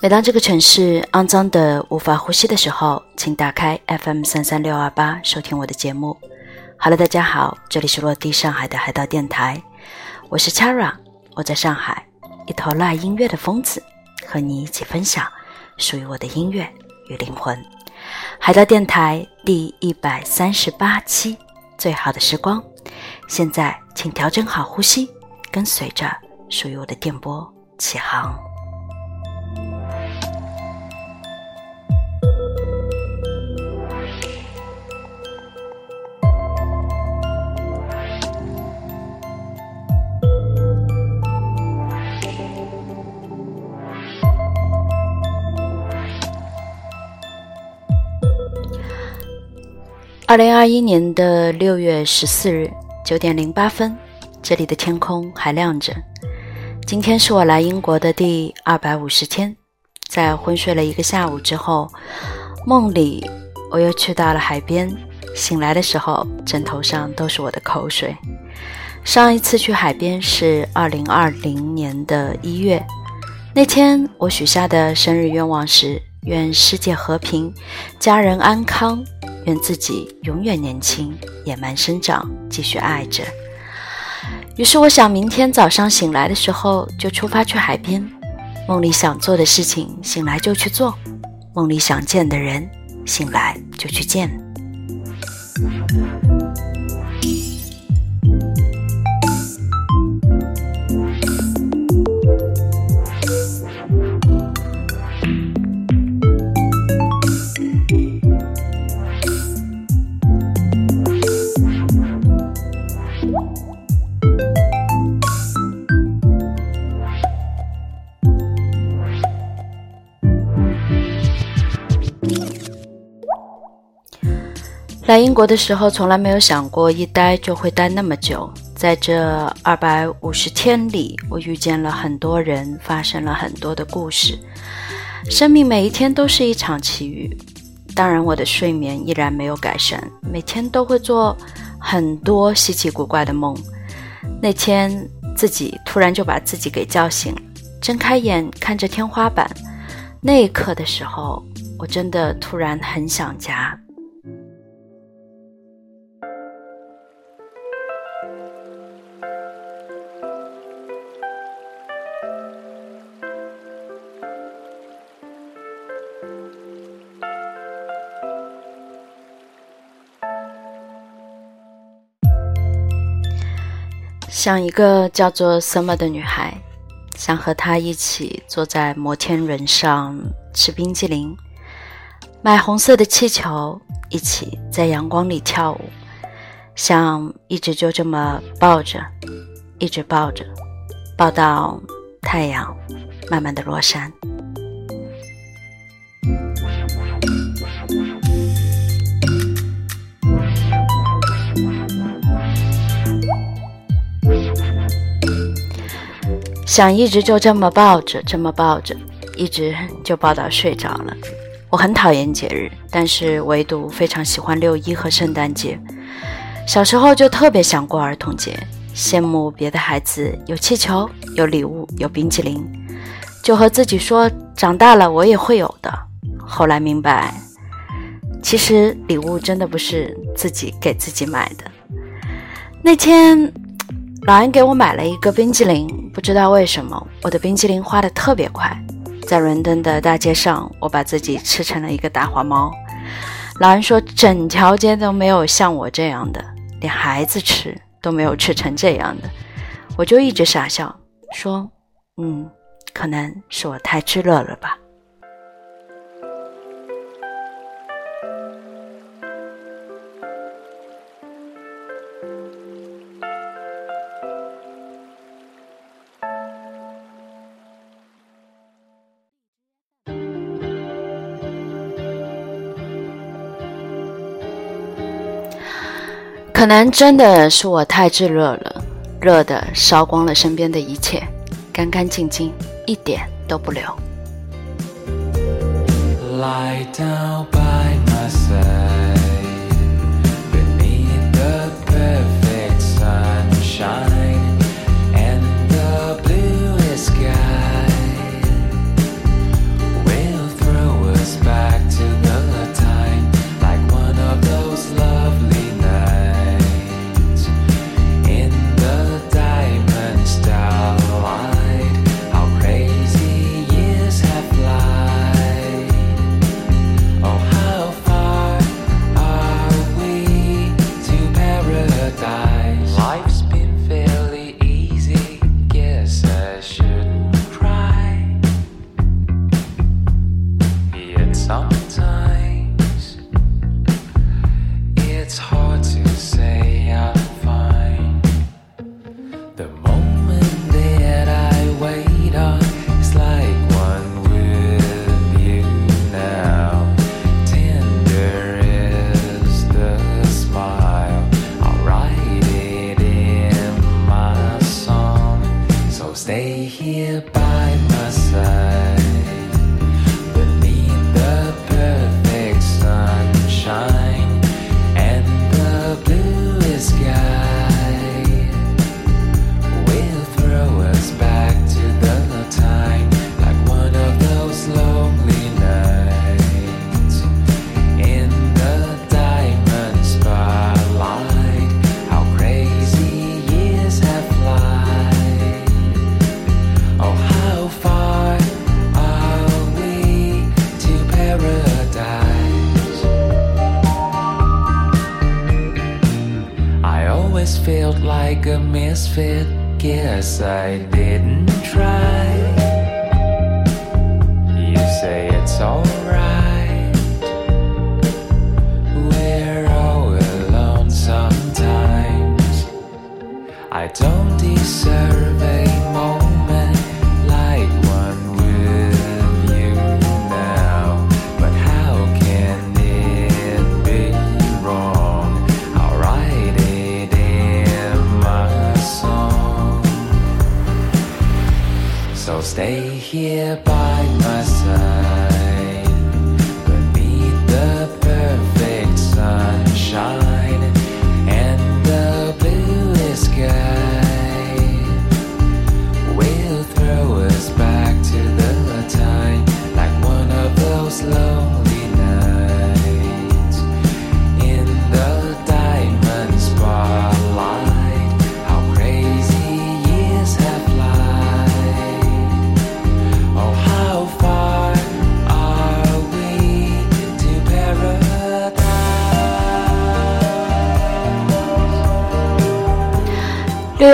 每当这个城市肮脏的无法呼吸的时候，请打开 FM 三三六二八收听我的节目。好了大家好，这里是落地上海的海盗电台，我是 Chara，我在上海，一头赖音乐的疯子，和你一起分享属于我的音乐与灵魂。海盗电台第一百三十八期，最好的时光，现在请调整好呼吸，跟随着属于我的电波起航。二零二一年的六月十四日九点零八分，这里的天空还亮着。今天是我来英国的第二百五十天，在昏睡了一个下午之后，梦里我又去到了海边。醒来的时候，枕头上都是我的口水。上一次去海边是二零二零年的一月，那天我许下的生日愿望是：愿世界和平，家人安康。愿自己永远年轻，野蛮生长，继续爱着。于是，我想明天早上醒来的时候就出发去海边。梦里想做的事情，醒来就去做；梦里想见的人，醒来就去见。来英国的时候，从来没有想过一待就会待那么久。在这二百五十天里，我遇见了很多人，发生了很多的故事。生命每一天都是一场奇遇。当然，我的睡眠依然没有改善，每天都会做很多稀奇古怪的梦。那天自己突然就把自己给叫醒了，睁开眼看着天花板，那一刻的时候，我真的突然很想家。像一个叫做 Summer 的女孩，想和他一起坐在摩天轮上吃冰激凌，买红色的气球，一起在阳光里跳舞，想一直就这么抱着，一直抱着，抱到太阳慢慢的落山。想一直就这么抱着，这么抱着，一直就抱到睡着了。我很讨厌节日，但是唯独非常喜欢六一和圣诞节。小时候就特别想过儿童节，羡慕别的孩子有气球、有礼物、有冰淇淋，就和自己说，长大了我也会有的。后来明白，其实礼物真的不是自己给自己买的。那天。老安给我买了一个冰激凌，不知道为什么，我的冰激凌花的特别快。在伦敦的大街上，我把自己吃成了一个大花猫。老安说，整条街都没有像我这样的，连孩子吃都没有吃成这样的。我就一直傻笑，说，嗯，可能是我太炙热了吧。可能真的是我太炙热了，热的烧光了身边的一切，干干净净，一点都不留。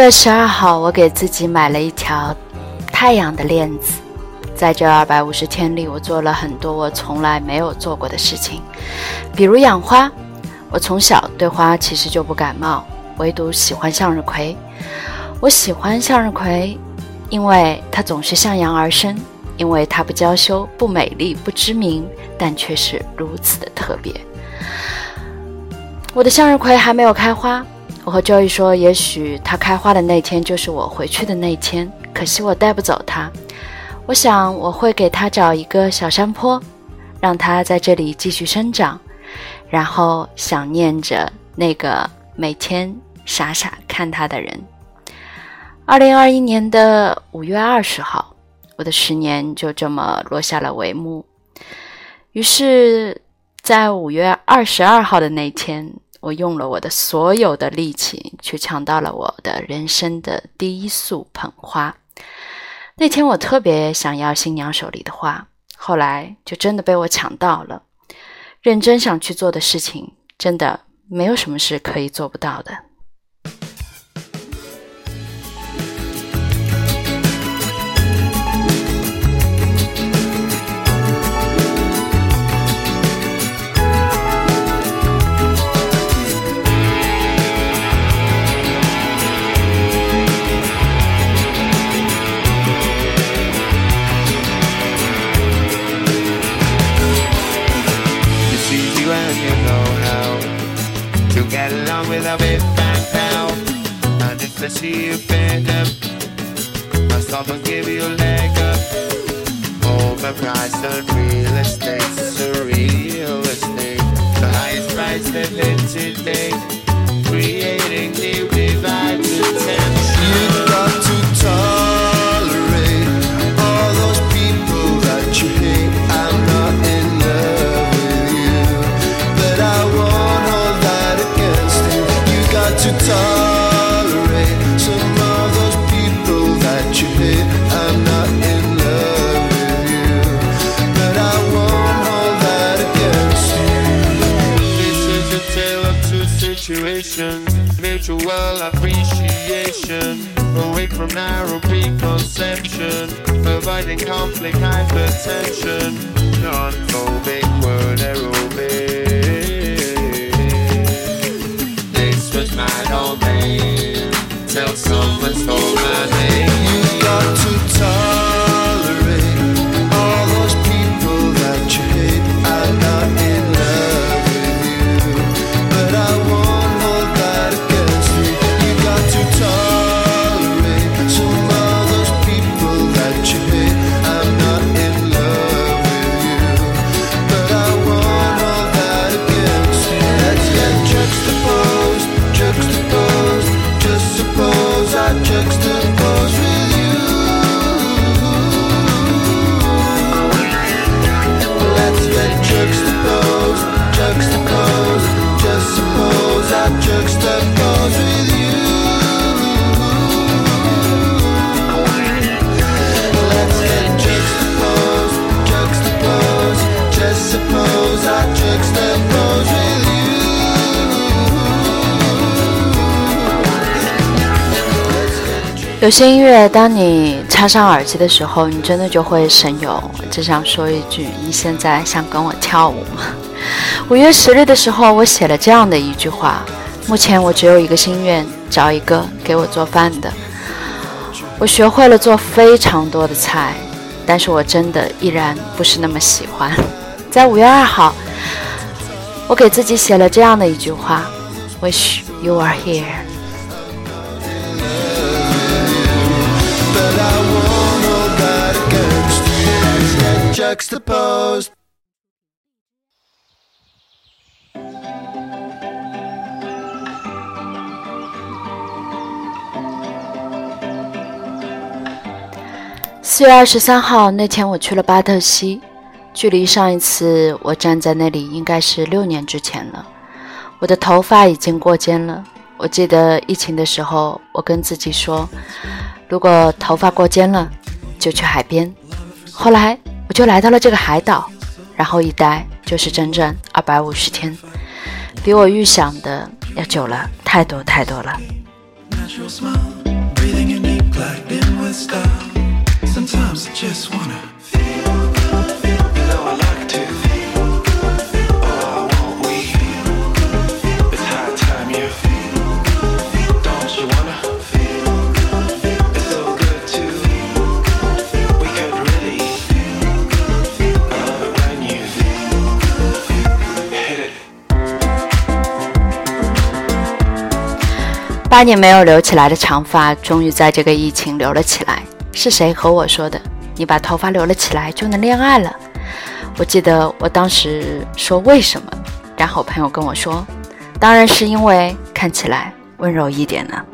月十二号，我给自己买了一条太阳的链子。在这二百五十天里，我做了很多我从来没有做过的事情，比如养花。我从小对花其实就不感冒，唯独喜欢向日葵。我喜欢向日葵，因为它总是向阳而生，因为它不娇羞、不美丽、不知名，但却是如此的特别。我的向日葵还没有开花，我和 Joy 说，也许它开花的那天就是我回去的那天，可惜我带不走它。我想我会给它找一个小山坡，让它在这里继续生长，然后想念着那个每天傻傻看它的人。二零二一年的五月二十号，我的十年就这么落下了帷幕。于是，在五月二十二号的那天，我用了我的所有的力气去抢到了我的人生的第一束捧花。那天我特别想要新娘手里的花，后来就真的被我抢到了。认真想去做的事情，真的没有什么是可以做不到的。If see you bend up, my someone give you a leg up. Overpriced on real estate, it's a real estate. The highest price they've today, creating new. You got to tolerate all those people that you hate. I'm not in love with you, but I won't hold that against you. You got to tolerate two. Mutual appreciation. Away from narrow preconception. Avoiding conflict, hypertension. Non-phobic word aerobic. This was my domain. Till someone stole my name. You got to tolerate 有些音乐，当你插上耳机的时候，你真的就会神游。只想说一句：你现在想跟我跳舞吗？五月十日的时候，我写了这样的一句话：目前我只有一个心愿，找一个给我做饭的。我学会了做非常多的菜，但是我真的依然不是那么喜欢。在五月二号，我给自己写了这样的一句话：Wish you are here。Expose 四月二十三号那天，我去了巴特西，距离上一次我站在那里应该是六年之前了。我的头发已经过肩了。我记得疫情的时候，我跟自己说，如果头发过肩了，就去海边。后来我就来到了这个海岛，然后一待就是整整二百五十天，比我预想的要久了太多太多了。八年没有留起来的长发，终于在这个疫情留了起来。是谁和我说的？你把头发留了起来就能恋爱了？我记得我当时说为什么，然后朋友跟我说，当然是因为看起来温柔一点呢。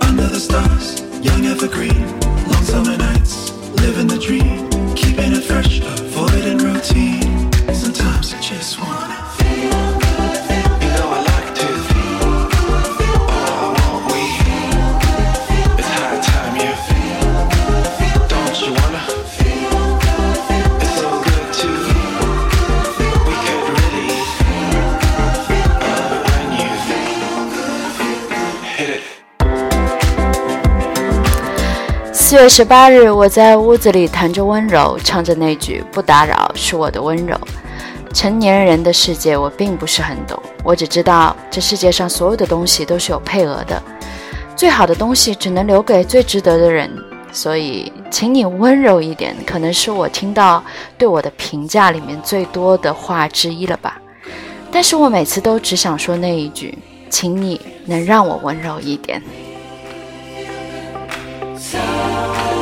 Another stars, young evergreen. something living the dream. Keeping it fresh, avoiding routine. Sometimes I just wanna 四月十八日，我在屋子里弹着温柔，唱着那句“不打扰是我的温柔”。成年人的世界我并不是很懂，我只知道这世界上所有的东西都是有配额的，最好的东西只能留给最值得的人。所以，请你温柔一点，可能是我听到对我的评价里面最多的话之一了吧。但是我每次都只想说那一句：“请你能让我温柔一点。” soul.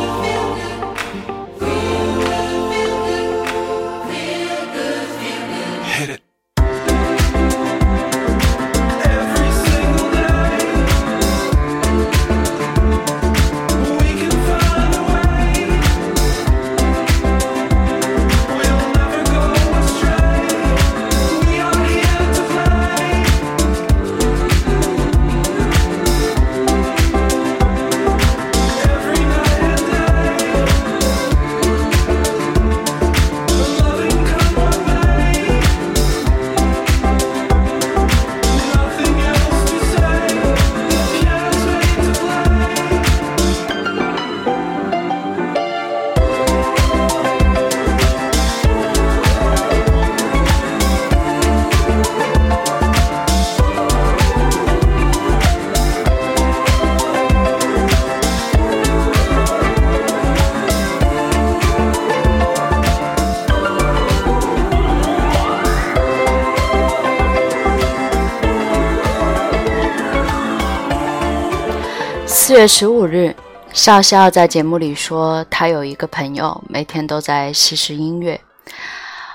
月十五日，笑笑在节目里说，他有一个朋友每天都在吸食音乐。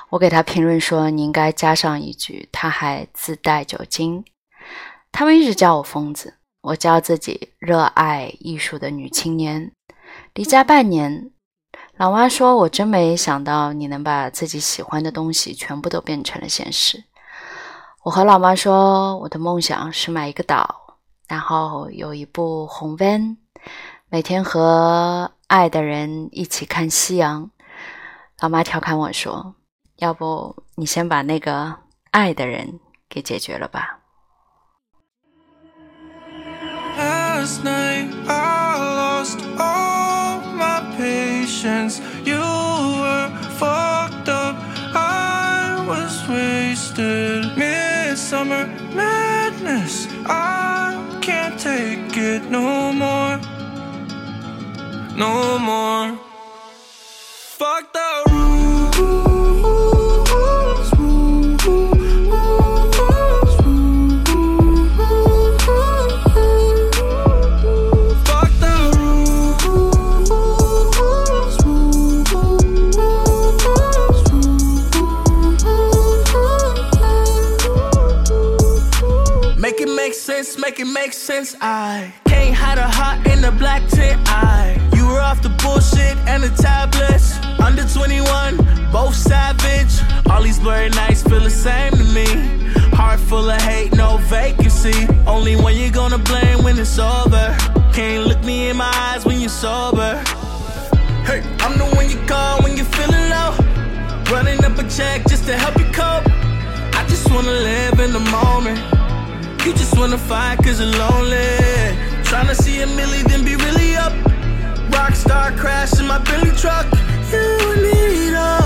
我给他评论说，你应该加上一句，他还自带酒精。他们一直叫我疯子，我叫自己热爱艺术的女青年。离家半年，老妈说我真没想到你能把自己喜欢的东西全部都变成了现实。我和老妈说，我的梦想是买一个岛，然后有一部红 van，每天和爱的人一起看夕阳。老妈调侃我说：“要不你先把那个爱的人给解决了吧。” Last night I lost all my patience. You were fucked up. I was wasted. Midsummer madness. I can't take it no more. No more. Fuck the make it make sense. I can't hide a heart in the black tent. I you were off the bullshit and the tablets. Under 21, both savage. All these blurry nights feel the same to me. Heart full of hate, no vacancy. Only one you're gonna blame when it's over. Can't look me in my eyes when you're sober. Hey, I'm the one you call when you're feeling low. Running up a check just to help you cope. I just wanna live in the moment. You just wanna fight cause you're lonely. Tryna see a milli, then be really up. Rockstar crash in my Billy truck. You need all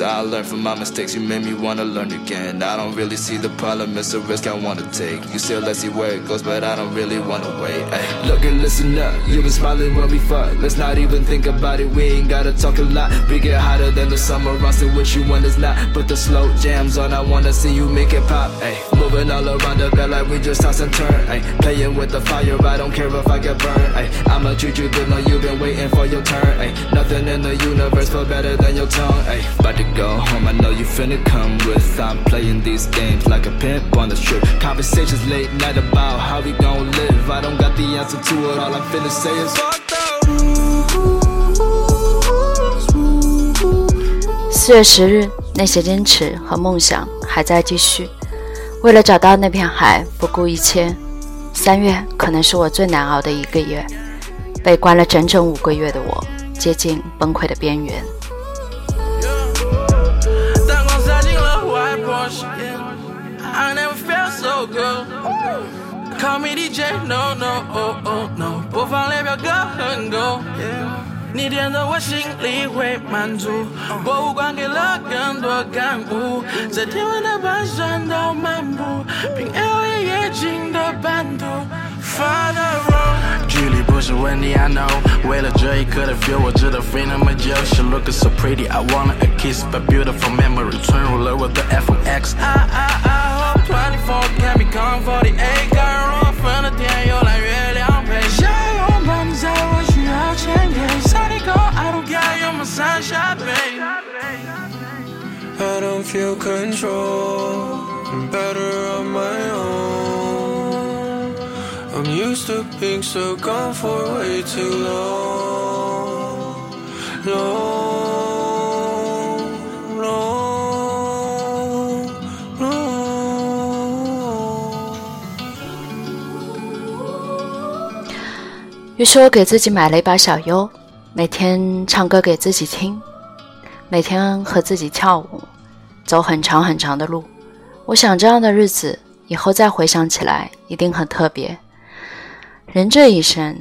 I learned from my mistakes, you made me wanna learn again. I don't really see the problem, it's a risk I wanna take. You still let's see where it goes, but I don't really wanna wait. Ay. Look and listen up, you been smiling when we fuck. Let's not even think about it, we ain't gotta talk a lot. We get hotter than the summer, I'm still you when it's not. Put the slow jams on, I wanna see you make it pop. Ay. Moving all around the bed like we just toss and turn. Ay. Playing with the fire, I don't care if I get burned. Ay. I'ma treat you good, know you've been waiting for your turn. Ay. Nothing in the universe feel better than your tongue. Ay. About to go home, I know you finna come with. I'm playing these games like a pimp on the strip. Conversations late night about how we gon' live. I don't got the answer to it, all I'm finna say is. fuck the rules. 四月十日，那些坚持和梦想还在继续。 为了找到那片海，不顾一切。三月可能是我最难熬的一个月，被关了整整五个月的我，接近崩溃的边缘。Call me DJ, no no oh oh no，播放列表歌很够。你点的我心里会满足，博物馆给了更多感悟，在天文的半山道漫步，凭 L A 夜景的版图。距离不是问题，I know。为了这一刻的 feel，我值得飞那么久。She looking so pretty，I wanna a kiss，but beautiful memory 存入了我的 FX。I I I hope twenty four can become forty feel control. Better on my own. I'm used to being so gone for way too long. Long, long, long. 于是我给自己买了一把小优，每天唱歌给自己听，每天和自己跳舞，走很长很长的路。我想这样的日子以后再回想起来一定很特别。人这一生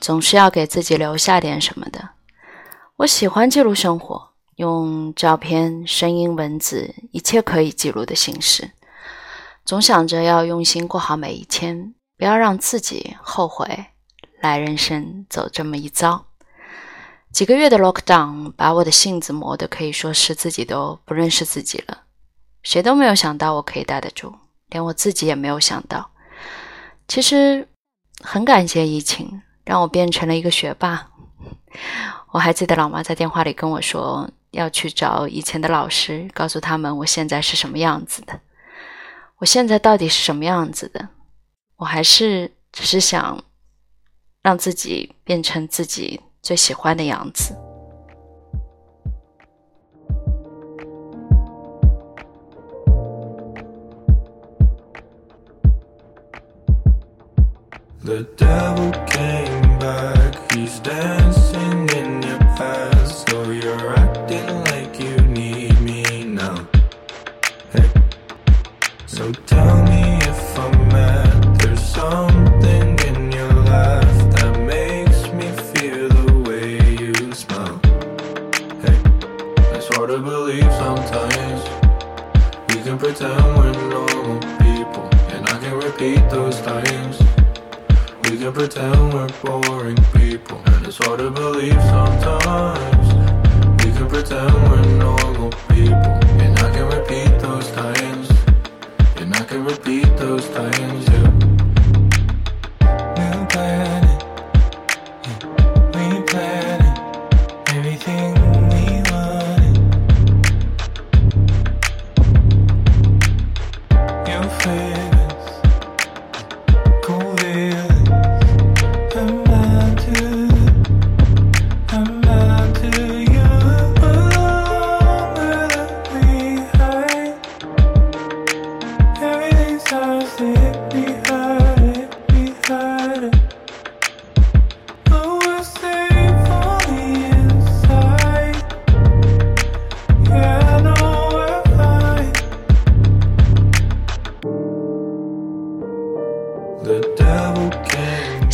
总是要给自己留下点什么的。我喜欢记录生活，用照片、声音、文字，一切可以记录的形式。总想着要用心过好每一天，不要让自己后悔。来人生走这么一遭。几个月的 lockdown 把我的性子磨得可以说是自己都不认识自己了。谁都没有想到我可以待得住，连我自己也没有想到。其实很感谢疫情，让我变成了一个学霸。我还记得老妈在电话里跟我说，要去找以前的老师，告诉他们我现在是什么样子的。我现在到底是什么样子的？我还是只是想让自己变成自己最喜欢的样子。The devil came back, he's dead.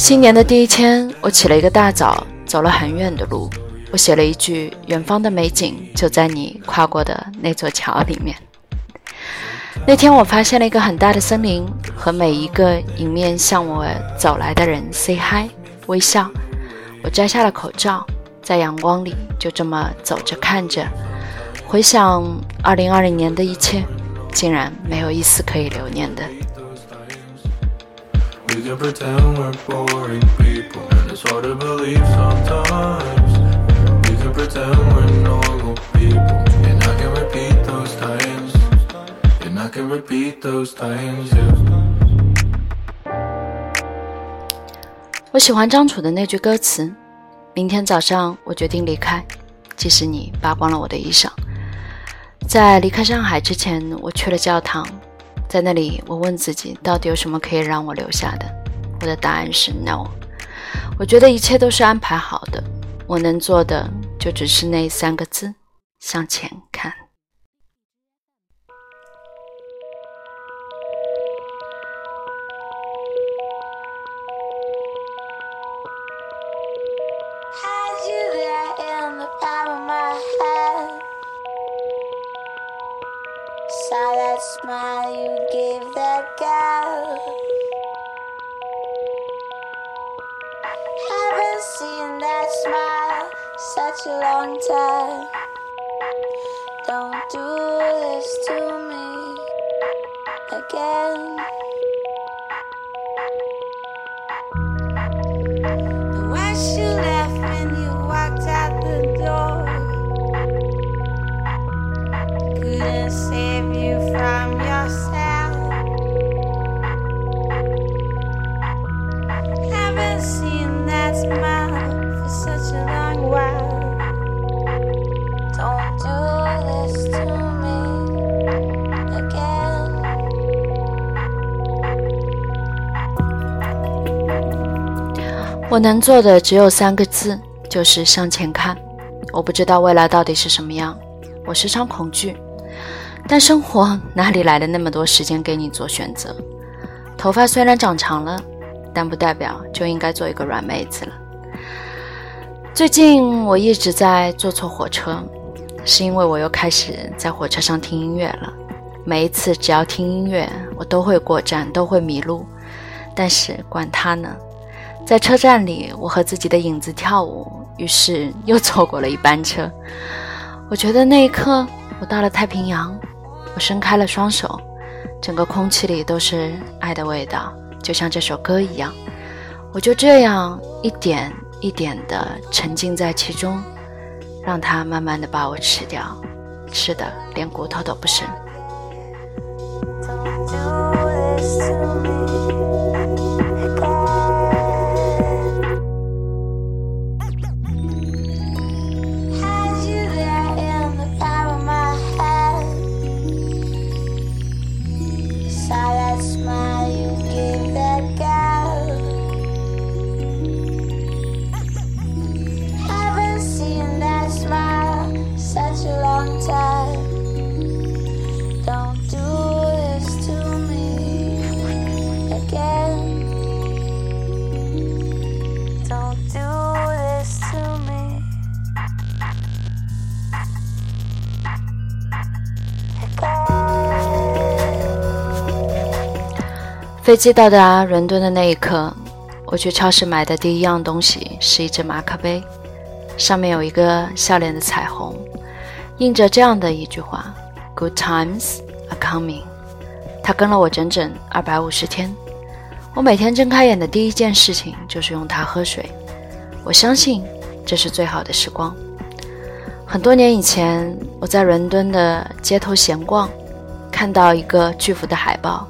新年的第一天，我起了一个大早，走了很远的路。我写了一句：“远方的美景就在你跨过的那座桥里面。”那天，我发现了一个很大的森林，和每一个迎面向我走来的人 say hi，微笑。我摘下了口罩，在阳光里就这么走着看着，回想2020年的一切，竟然没有一丝可以留念的。We can pretend we're boring people, and it's hard to believe sometimes. We can pretend we're normal people, and I can repeat those times, and I can repeat those times. Yeah. 我喜欢张楚的那句歌词：“明天早上我决定离开，即使你扒光了我的衣裳。”在离开上海之前，我去了教堂，在那里，我问自己，到底有什么可以让我留下的？我的答案是 no。我觉得一切都是安排好的，我能做的就只是那三个字：向前看。Saw that smile you gave that girl. Haven't seen that smile such a long time. Don't do this to me again. 我能做的只有三个字，就是向前看。我不知道未来到底是什么样，我时常恐惧。但生活哪里来的那么多时间给你做选择？头发虽然长长了，但不代表就应该做一个软妹子了。最近我一直在坐错火车，是因为我又开始在火车上听音乐了。每一次只要听音乐，我都会过站，都会迷路。但是管他呢，在车站里，我和自己的影子跳舞，于是又错过了一班车。我觉得那一刻，我到了太平洋，我伸开了双手，整个空气里都是爱的味道，就像这首歌一样。我就这样一点一点地沉浸在其中，让它慢慢地把我吃掉，吃的连骨头都不剩。smile. 飞机到达伦敦的那一刻，我去超市买的第一样东西是一只马克杯，上面有一个笑脸的彩虹，印着这样的一句话：“Good times are coming。”它跟了我整整二百五十天。我每天睁开眼的第一件事情就是用它喝水。我相信这是最好的时光。很多年以前，我在伦敦的街头闲逛，看到一个巨幅的海报，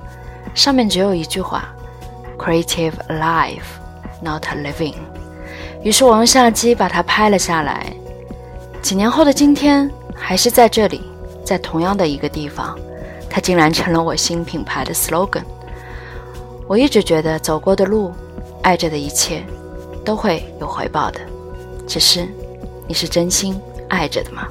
上面只有一句话：“Creative Alive, not Living。”于是我用相机把它拍了下来。几年后的今天，还是在这里，在同样的一个地方，它竟然成了我新品牌的 slogan。我一直觉得走过的路，爱着的一切，都会有回报的。只是，你是真心爱着的吗？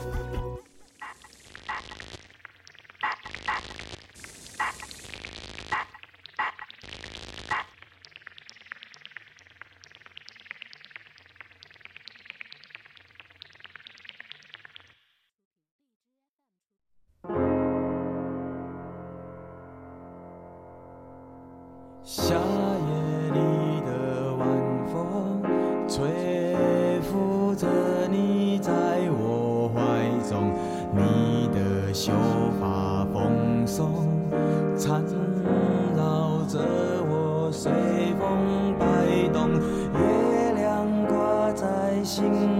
在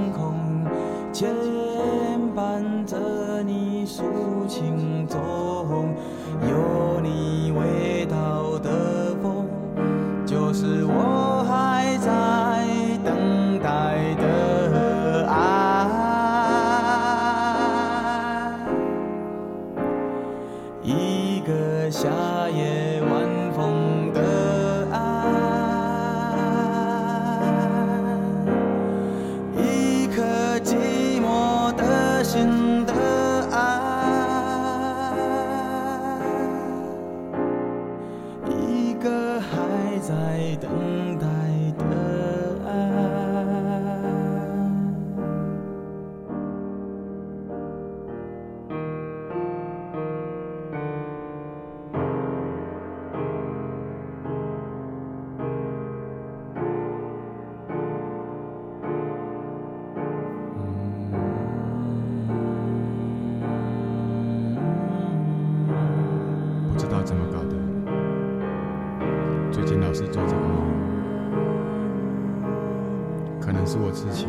能是我痴情，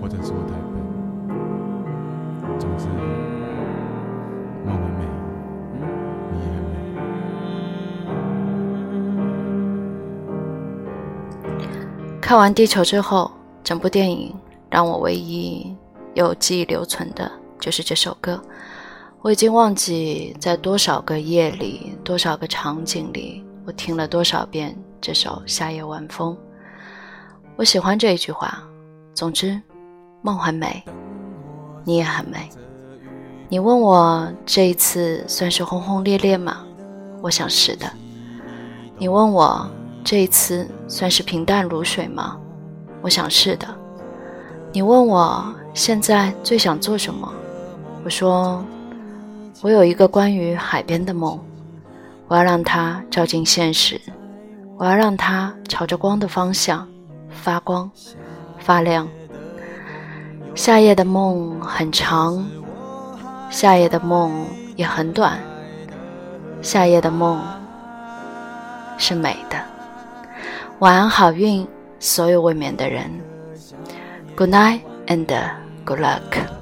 或者是我太笨。总之，梦很美，你也美。看完《地球》之后，整部电影让我唯一有记忆留存的就是这首歌。我已经忘记在多少个夜里、多少个场景里，我听了多少遍这首《夏夜晚风》。我喜欢这一句话。总之，梦很美，你也很美。你问我这一次算是轰轰烈烈吗？我想是的。你问我这一次算是平淡如水吗？我想是的。你问我现在最想做什么？我说，我有一个关于海边的梦，我要让它照进现实，我要让它朝着光的方向发光、发亮、夏夜的梦很长，夏夜的梦也很短，夏夜的梦是美的。晚安，好运，所有未眠的人。Good night and good luck。